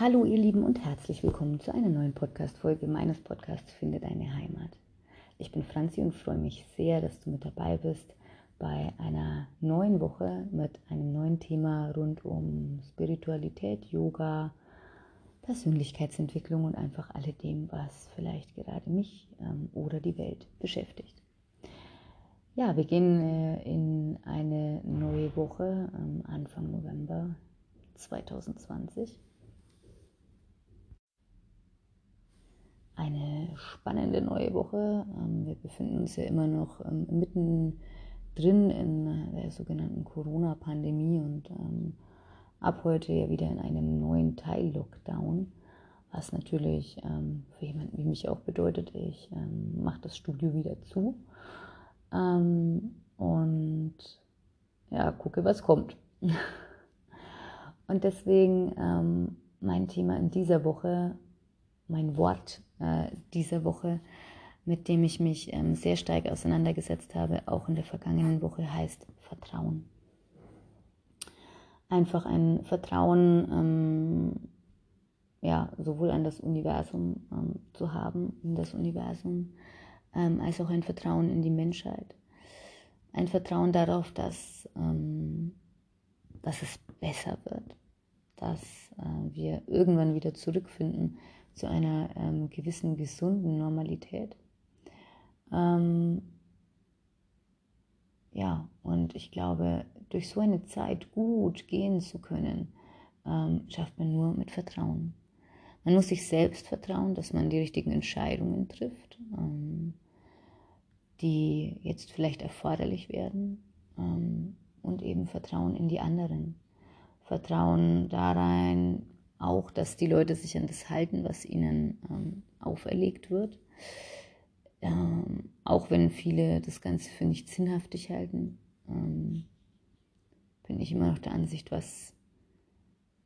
Hallo ihr Lieben und herzlich willkommen zu einer neuen Podcast-Folge meines Podcasts Finde deine Heimat. Ich bin Franzi und freue mich sehr, dass du mit dabei bist bei einer neuen Woche mit einem neuen Thema rund um Spiritualität, Yoga, Persönlichkeitsentwicklung und einfach alledem, was vielleicht gerade mich ähm, oder die Welt beschäftigt. Ja, wir gehen äh, in eine neue Woche ähm, Anfang November 2020. eine spannende neue Woche. Ähm, wir befinden uns ja immer noch ähm, mitten drin in der sogenannten Corona-Pandemie und ähm, ab heute ja wieder in einem neuen Teil-Lockdown, was natürlich für jemanden wie mich auch bedeutet, ich mache das Studio wieder zu und ja, gucke, was kommt. und deswegen mein Thema in dieser Woche, mein Wort äh, dieser Woche, mit dem ich mich ähm, sehr stark auseinandergesetzt habe, auch in der vergangenen Woche, heißt Vertrauen. Einfach ein Vertrauen, ähm, ja, sowohl an das Universum ähm, zu haben, in das Universum, ähm, als auch ein Vertrauen in die Menschheit. Ein Vertrauen darauf, dass, ähm, dass es besser wird, dass äh, wir irgendwann wieder zurückfinden zu einer ähm, gewissen gesunden Normalität. Ähm, ja, und ich glaube, durch so eine Zeit gut gehen zu können, ähm, schafft man nur mit Vertrauen. Man muss sich selbst vertrauen, dass man die richtigen Entscheidungen trifft, ähm, die jetzt vielleicht erforderlich werden. Ähm, und eben Vertrauen in die anderen. Vertrauen darein, auch, dass die Leute sich an das halten, was ihnen ähm, auferlegt wird. Ähm, auch wenn viele das Ganze für nicht sinnhaftig halten, ähm, bin ich immer noch der Ansicht, was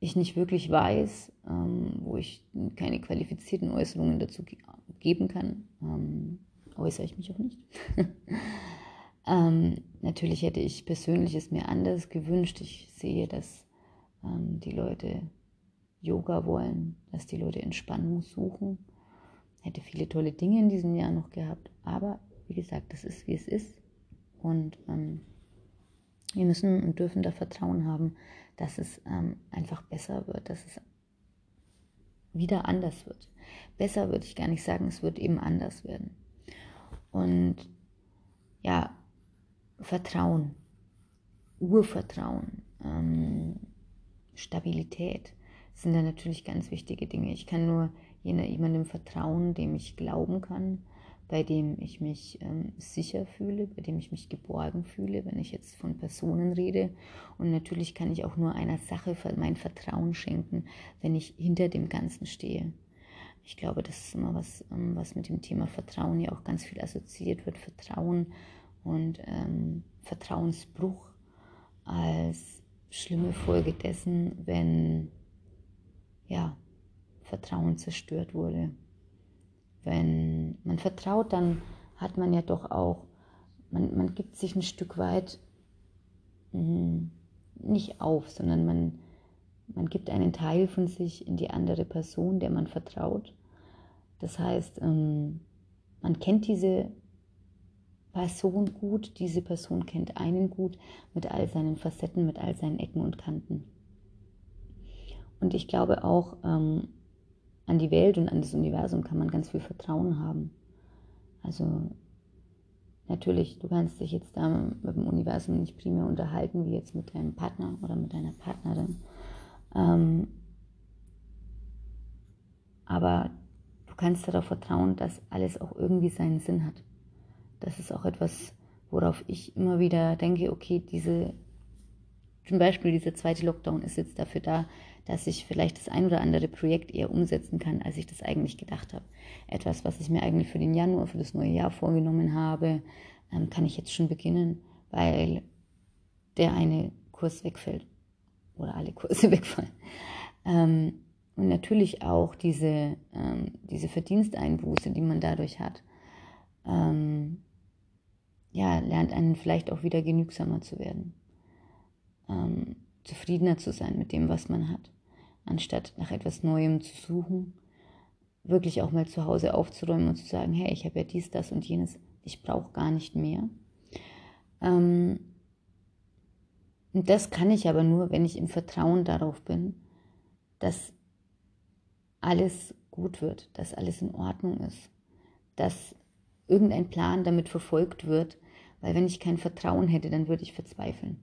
ich nicht wirklich weiß, ähm, wo ich keine qualifizierten Äußerungen dazu ge geben kann, ähm, äußere ich mich auch nicht. Ähm, natürlich hätte ich persönlich es mir anders gewünscht. Ich sehe, dass die Leute Yoga wollen, dass die Leute Entspannung suchen. Hätte viele tolle Dinge in diesem Jahr noch gehabt, aber wie gesagt, das ist wie es ist. Und ähm, wir müssen und dürfen da Vertrauen haben, dass es ähm, einfach besser wird, dass es wieder anders wird. Besser würde ich gar nicht sagen, es wird eben anders werden. Und ja, Vertrauen, Urvertrauen, ähm, Stabilität sind da natürlich ganz wichtige Dinge. Ich kann nur jemandem vertrauen, dem ich glauben kann, bei dem ich mich ähm, sicher fühle, bei dem ich mich geborgen fühle, wenn ich jetzt von Personen rede. Und natürlich kann ich auch nur einer Sache mein Vertrauen schenken, wenn ich hinter dem Ganzen stehe. Ich glaube, das ist immer was, ähm, was mit dem Thema Vertrauen ja auch ganz viel assoziiert wird. Vertrauen und ähm, Vertrauensbruch als schlimme Folge dessen, wenn ja, Vertrauen zerstört wurde. Wenn man vertraut, dann hat man ja doch auch, man, man gibt sich ein Stück weit mh, nicht auf, sondern man, man gibt einen Teil von sich in die andere Person, der man vertraut. Das heißt, ähm, man kennt diese Person gut, diese Person kennt einen gut mit all seinen Facetten, mit all seinen Ecken und Kanten. Und ich glaube auch ähm, an die Welt und an das Universum kann man ganz viel Vertrauen haben. Also natürlich, du kannst dich jetzt da mit dem Universum nicht primär unterhalten, wie jetzt mit deinem Partner oder mit deiner Partnerin. Ähm, aber du kannst darauf vertrauen, dass alles auch irgendwie seinen Sinn hat. Das ist auch etwas, worauf ich immer wieder denke, okay, diese, zum Beispiel dieser zweite Lockdown ist jetzt dafür da, dass ich vielleicht das ein oder andere Projekt eher umsetzen kann, als ich das eigentlich gedacht habe. Etwas, was ich mir eigentlich für den Januar, für das neue Jahr vorgenommen habe, ähm, kann ich jetzt schon beginnen, weil der eine Kurs wegfällt oder alle Kurse wegfallen. Ähm, und natürlich auch diese, ähm, diese Verdiensteinbuße, die man dadurch hat, ja, lernt einen vielleicht auch wieder genügsamer zu werden, ähm, zufriedener zu sein mit dem, was man hat anstatt nach etwas Neuem zu suchen, wirklich auch mal zu Hause aufzuräumen und zu sagen, hey, ich habe ja dies, das und jenes, ich brauche gar nicht mehr. Ähm, und das kann ich aber nur, wenn ich im Vertrauen darauf bin, dass alles gut wird, dass alles in Ordnung ist, dass irgendein Plan damit verfolgt wird, weil wenn ich kein Vertrauen hätte, dann würde ich verzweifeln.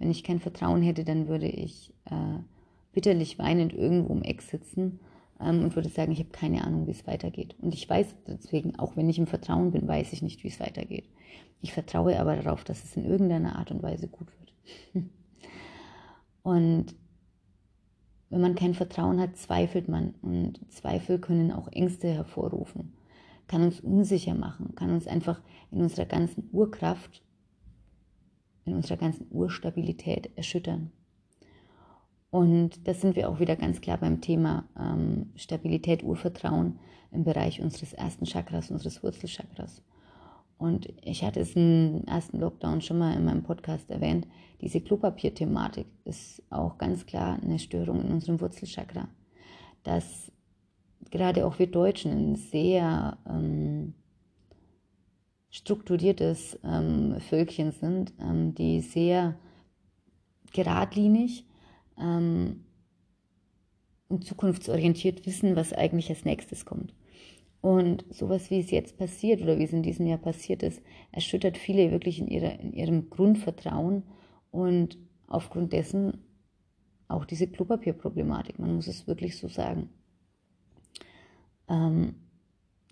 Wenn ich kein Vertrauen hätte, dann würde ich äh, bitterlich weinend irgendwo im Eck sitzen ähm, und würde sagen, ich habe keine Ahnung, wie es weitergeht. Und ich weiß deswegen, auch wenn ich im Vertrauen bin, weiß ich nicht, wie es weitergeht. Ich vertraue aber darauf, dass es in irgendeiner Art und Weise gut wird. und wenn man kein Vertrauen hat, zweifelt man. Und Zweifel können auch Ängste hervorrufen, kann uns unsicher machen, kann uns einfach in unserer ganzen Urkraft, in unserer ganzen Urstabilität erschüttern. Und da sind wir auch wieder ganz klar beim Thema ähm, Stabilität, Urvertrauen im Bereich unseres ersten Chakras, unseres Wurzelchakras. Und ich hatte es im ersten Lockdown schon mal in meinem Podcast erwähnt. Diese Klopapier-Thematik ist auch ganz klar eine Störung in unserem Wurzelchakra. Dass gerade auch wir Deutschen ein sehr ähm, strukturiertes ähm, Völkchen sind, ähm, die sehr geradlinig ähm, und zukunftsorientiert wissen, was eigentlich als nächstes kommt. Und sowas, wie es jetzt passiert oder wie es in diesem Jahr passiert ist, erschüttert viele wirklich in, ihrer, in ihrem Grundvertrauen und aufgrund dessen auch diese Klopapierproblematik. Man muss es wirklich so sagen. Ähm,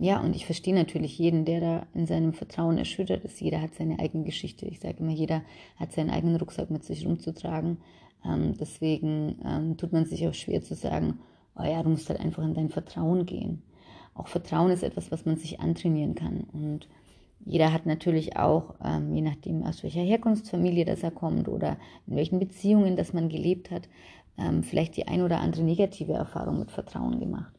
ja, und ich verstehe natürlich jeden, der da in seinem Vertrauen erschüttert ist. Jeder hat seine eigene Geschichte. Ich sage immer, jeder hat seinen eigenen Rucksack mit sich rumzutragen. Ähm, deswegen ähm, tut man sich auch schwer zu sagen, oh ja, du musst halt einfach in dein Vertrauen gehen. Auch Vertrauen ist etwas, was man sich antrainieren kann. Und jeder hat natürlich auch, ähm, je nachdem aus welcher Herkunftsfamilie das er kommt oder in welchen Beziehungen das man gelebt hat, ähm, vielleicht die ein oder andere negative Erfahrung mit Vertrauen gemacht.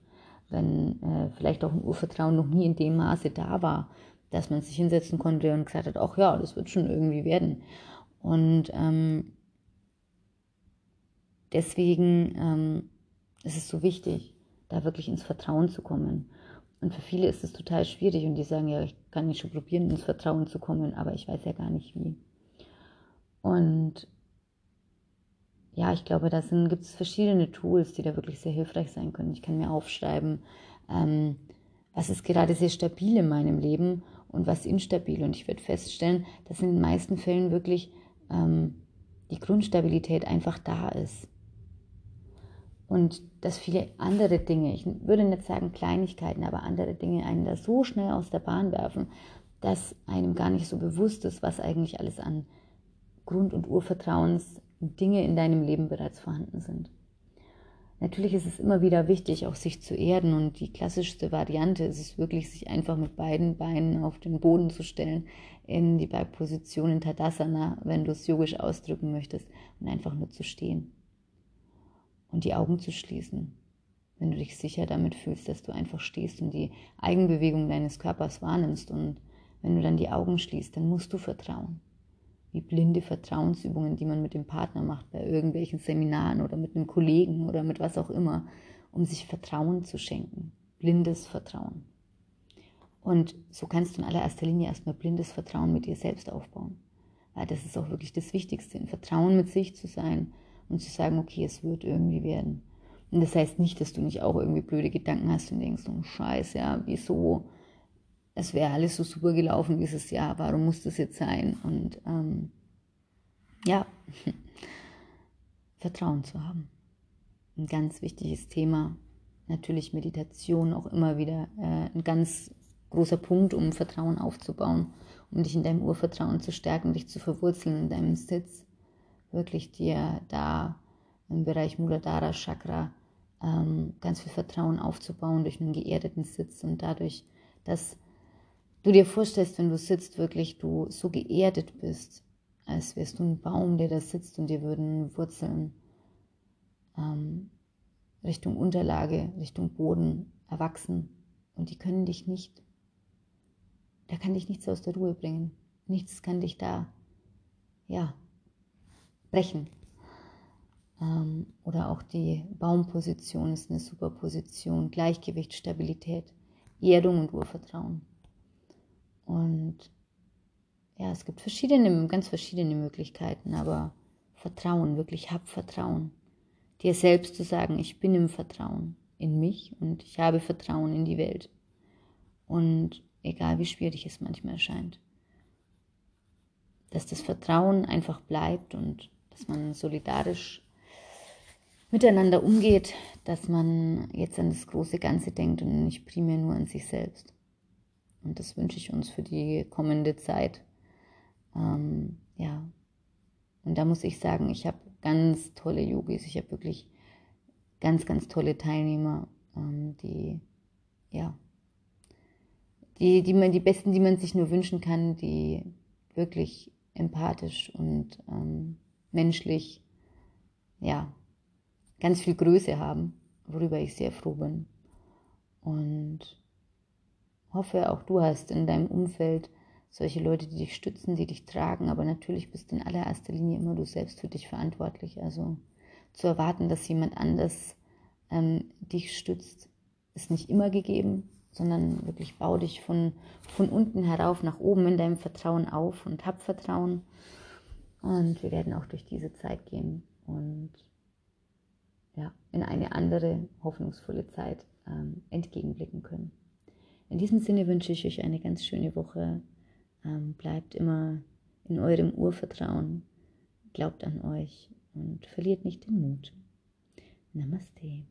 Wenn äh, vielleicht auch ein Urvertrauen noch nie in dem Maße da war, dass man sich hinsetzen konnte und gesagt hat, ach ja, das wird schon irgendwie werden. Und ähm, deswegen ähm, ist es so wichtig, da wirklich ins Vertrauen zu kommen. Und für viele ist es total schwierig und die sagen, ja, ich kann nicht schon probieren, ins Vertrauen zu kommen, aber ich weiß ja gar nicht wie. Und ja, ich glaube, da gibt es verschiedene Tools, die da wirklich sehr hilfreich sein können. Ich kann mir aufschreiben, ähm, was ist gerade sehr stabil in meinem Leben und was instabil. Und ich werde feststellen, dass in den meisten Fällen wirklich ähm, die Grundstabilität einfach da ist und dass viele andere Dinge, ich würde nicht sagen Kleinigkeiten, aber andere Dinge einen da so schnell aus der Bahn werfen, dass einem gar nicht so bewusst ist, was eigentlich alles an Grund- und Urvertrauens Dinge in deinem Leben bereits vorhanden sind. Natürlich ist es immer wieder wichtig, auch sich zu erden und die klassischste Variante ist es wirklich, sich einfach mit beiden Beinen auf den Boden zu stellen, in die Bergposition in Tadasana, wenn du es yogisch ausdrücken möchtest, und einfach nur zu stehen und die Augen zu schließen, wenn du dich sicher damit fühlst, dass du einfach stehst und die Eigenbewegung deines Körpers wahrnimmst. Und wenn du dann die Augen schließt, dann musst du vertrauen. Wie blinde Vertrauensübungen, die man mit dem Partner macht bei irgendwelchen Seminaren oder mit einem Kollegen oder mit was auch immer, um sich Vertrauen zu schenken. Blindes Vertrauen. Und so kannst du in allererster Linie erstmal blindes Vertrauen mit dir selbst aufbauen. Weil das ist auch wirklich das Wichtigste, in Vertrauen mit sich zu sein und zu sagen, okay, es wird irgendwie werden. Und das heißt nicht, dass du nicht auch irgendwie blöde Gedanken hast und denkst, oh Scheiß, ja, wieso? Es wäre alles so super gelaufen dieses Jahr, warum muss das jetzt sein? Und ähm, ja, Vertrauen zu haben. Ein ganz wichtiges Thema. Natürlich Meditation auch immer wieder äh, ein ganz großer Punkt, um Vertrauen aufzubauen, um dich in deinem Urvertrauen zu stärken, dich zu verwurzeln in deinem Sitz wirklich dir da im Bereich Muladhara Chakra ähm, ganz viel Vertrauen aufzubauen durch einen geerdeten Sitz und dadurch, dass du dir vorstellst, wenn du sitzt, wirklich du so geerdet bist, als wärst du ein Baum, der da sitzt und dir würden Wurzeln ähm, Richtung Unterlage, Richtung Boden erwachsen und die können dich nicht, da kann dich nichts aus der Ruhe bringen. Nichts kann dich da, ja, brechen. Ähm, oder auch die Baumposition ist eine super Position. Gleichgewicht, Stabilität, Erdung und Urvertrauen. Und ja, es gibt verschiedene, ganz verschiedene Möglichkeiten, aber Vertrauen, wirklich hab Vertrauen. Dir selbst zu sagen, ich bin im Vertrauen in mich und ich habe Vertrauen in die Welt. Und egal wie schwierig es manchmal erscheint, dass das Vertrauen einfach bleibt und dass man solidarisch miteinander umgeht, dass man jetzt an das große Ganze denkt und nicht primär nur an sich selbst. Und das wünsche ich uns für die kommende Zeit. Ähm, ja. Und da muss ich sagen, ich habe ganz tolle Yogis. Ich habe wirklich ganz, ganz tolle Teilnehmer, ähm, die, ja, die, die, man, die besten, die man sich nur wünschen kann, die wirklich empathisch und ähm, menschlich, ja, ganz viel Größe haben, worüber ich sehr froh bin. Und hoffe, auch du hast in deinem Umfeld solche Leute, die dich stützen, die dich tragen, aber natürlich bist in allererster Linie immer du selbst für dich verantwortlich. Also zu erwarten, dass jemand anders ähm, dich stützt, ist nicht immer gegeben, sondern wirklich bau dich von, von unten herauf nach oben in deinem Vertrauen auf und hab Vertrauen. Und wir werden auch durch diese Zeit gehen und ja, in eine andere hoffnungsvolle Zeit ähm, entgegenblicken können. In diesem Sinne wünsche ich euch eine ganz schöne Woche. Ähm, bleibt immer in eurem Urvertrauen, glaubt an euch und verliert nicht den Mut. Namaste.